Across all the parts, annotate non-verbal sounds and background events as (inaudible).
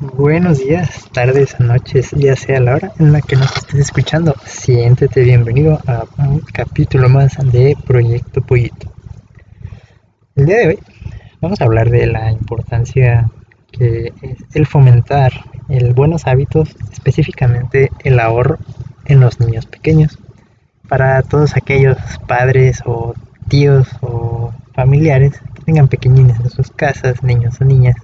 Buenos días, tardes, noches, ya sea la hora en la que nos estés escuchando. Siéntete bienvenido a un capítulo más de Proyecto Pollito. El día de hoy vamos a hablar de la importancia que es el fomentar el buenos hábitos, específicamente el ahorro en los niños pequeños. Para todos aquellos padres o tíos o familiares que tengan pequeñines en sus casas, niños o niñas,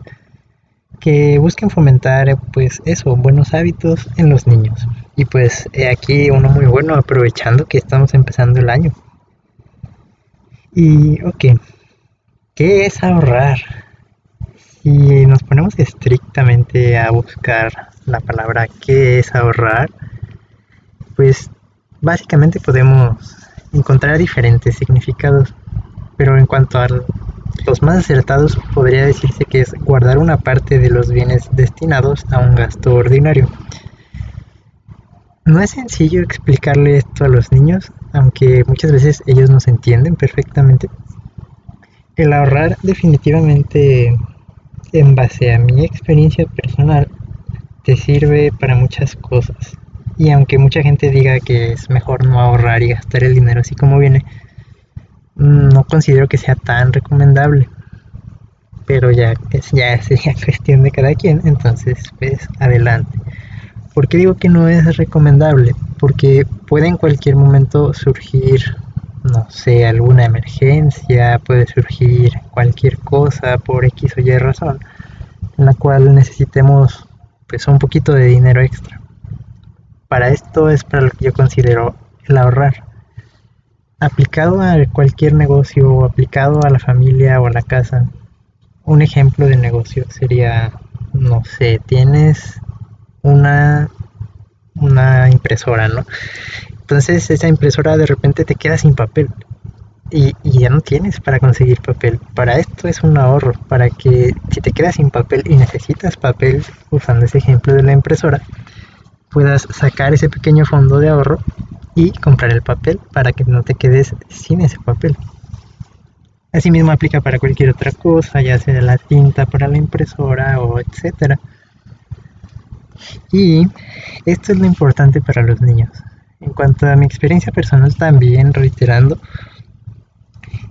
que busquen fomentar pues eso, buenos hábitos en los niños. Y pues aquí uno muy bueno aprovechando que estamos empezando el año. Y ok, ¿qué es ahorrar? Si nos ponemos estrictamente a buscar la palabra qué es ahorrar, pues básicamente podemos encontrar diferentes significados. Pero en cuanto al los más acertados podría decirse que es guardar una parte de los bienes destinados a un gasto ordinario. No es sencillo explicarle esto a los niños, aunque muchas veces ellos nos entienden perfectamente. El ahorrar definitivamente, en base a mi experiencia personal, te sirve para muchas cosas. Y aunque mucha gente diga que es mejor no ahorrar y gastar el dinero así como viene, no considero que sea tan recomendable. Pero ya, ya sería (laughs) cuestión de cada quien, entonces pues adelante. ¿Por qué digo que no es recomendable? Porque puede en cualquier momento surgir, no sé, alguna emergencia, puede surgir cualquier cosa por X o Y razón, en la cual necesitemos pues un poquito de dinero extra. Para esto es para lo que yo considero el ahorrar aplicado a cualquier negocio aplicado a la familia o a la casa. Un ejemplo de negocio sería, no sé, tienes una, una impresora, ¿no? Entonces esa impresora de repente te queda sin papel y, y, ya no tienes para conseguir papel. Para esto es un ahorro, para que si te quedas sin papel y necesitas papel, usando ese ejemplo de la impresora, puedas sacar ese pequeño fondo de ahorro y comprar el papel para que no te quedes sin ese papel. Asimismo aplica para cualquier otra cosa, ya sea la tinta para la impresora o etcétera. Y esto es lo importante para los niños. En cuanto a mi experiencia personal también, reiterando,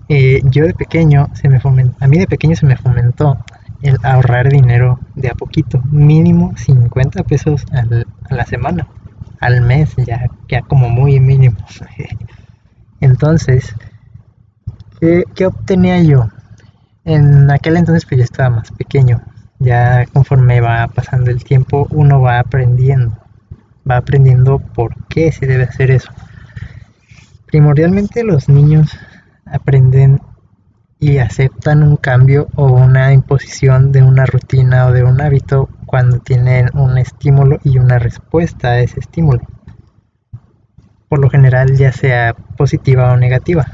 eh, yo de pequeño se me fomentó, a mí de pequeño se me fomentó el ahorrar dinero de a poquito, mínimo 50 pesos a la semana al mes, ya, ya como muy mínimo. Entonces, ¿qué, obtenía yo? En aquel entonces pues yo estaba más pequeño. Ya conforme va pasando el tiempo, uno va aprendiendo. Va aprendiendo por qué se debe hacer eso. Primordialmente los niños aprenden y aceptan un cambio o una imposición de una rutina o de un hábito cuando tienen un estímulo y una respuesta a ese estímulo. Por lo general ya sea positiva o negativa.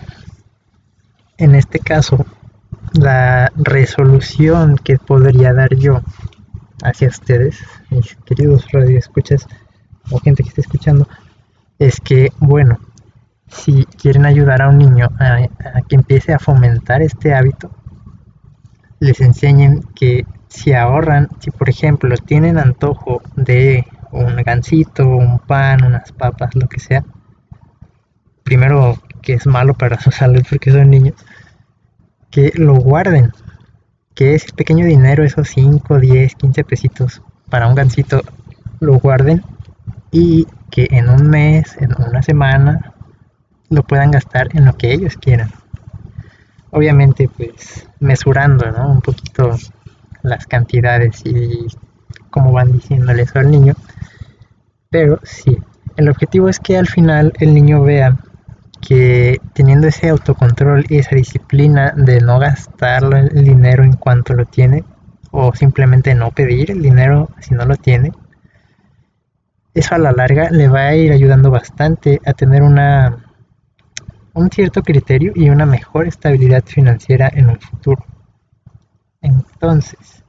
En este caso, la resolución que podría dar yo hacia ustedes, mis queridos radioescuchas o gente que esté escuchando, es que, bueno, si quieren ayudar a un niño a, que empiece a fomentar este hábito, les enseñen que si ahorran, si por ejemplo tienen antojo de un gansito, un pan, unas papas, lo que sea, primero que es malo para su (laughs) salud porque son niños, que lo guarden, que ese pequeño dinero, esos 5, 10, 15 pesitos para un gansito, lo guarden y que en un mes, en una semana, lo puedan gastar en lo que ellos quieran. Obviamente, pues mesurando ¿no? un poquito las cantidades y cómo van diciéndole eso al niño. Pero sí, el objetivo es que al final el niño vea que teniendo ese autocontrol y esa disciplina de no gastar el dinero en cuanto lo tiene o simplemente no pedir el dinero si no lo tiene, eso a la larga le va a ir ayudando bastante a tener una un cierto criterio y una mejor estabilidad financiera en un futuro. Entonces,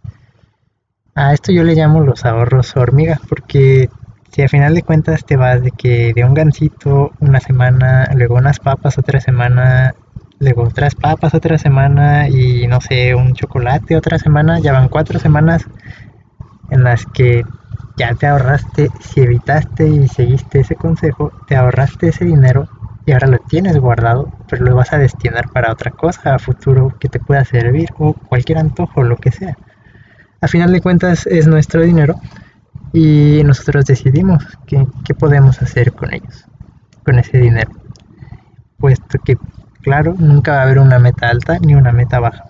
a esto yo le llamo los ahorros hormigas porque si a final de cuentas te vas de que de un gansito una semana, luego unas papas otra semana, luego otras papas otra semana y no sé, un chocolate otra semana, ya van cuatro semanas en las que ya te ahorraste, si evitaste y seguiste ese consejo, te ahorraste ese dinero y ahora lo tienes guardado, pero lo vas a destinar para otra cosa a futuro que te pueda servir o cualquier antojo, lo que sea. A final de cuentas es nuestro dinero y nosotros decidimos qué, qué podemos hacer con ellos, con ese dinero. Puesto que, claro, nunca va a haber una meta alta ni una meta baja.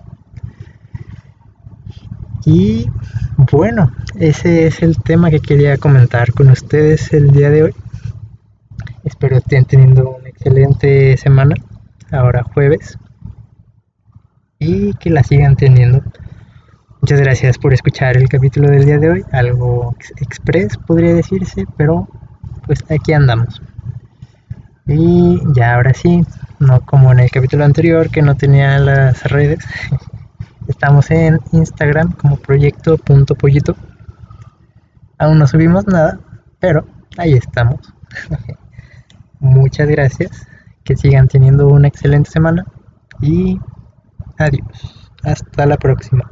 Y bueno, ese es el tema que quería comentar con ustedes el día de hoy. Espero estén teniendo una excelente semana, ahora jueves, y que la sigan teniendo. Muchas gracias por escuchar el capítulo del día de hoy, algo express podría decirse, pero pues aquí andamos. Y ya ahora sí, no como en el capítulo anterior que no tenía las redes, (laughs) estamos en Instagram como proyecto.pollito. Aún no subimos nada, pero ahí estamos. (laughs) Muchas gracias, que sigan teniendo una excelente semana y adiós. Hasta la próxima.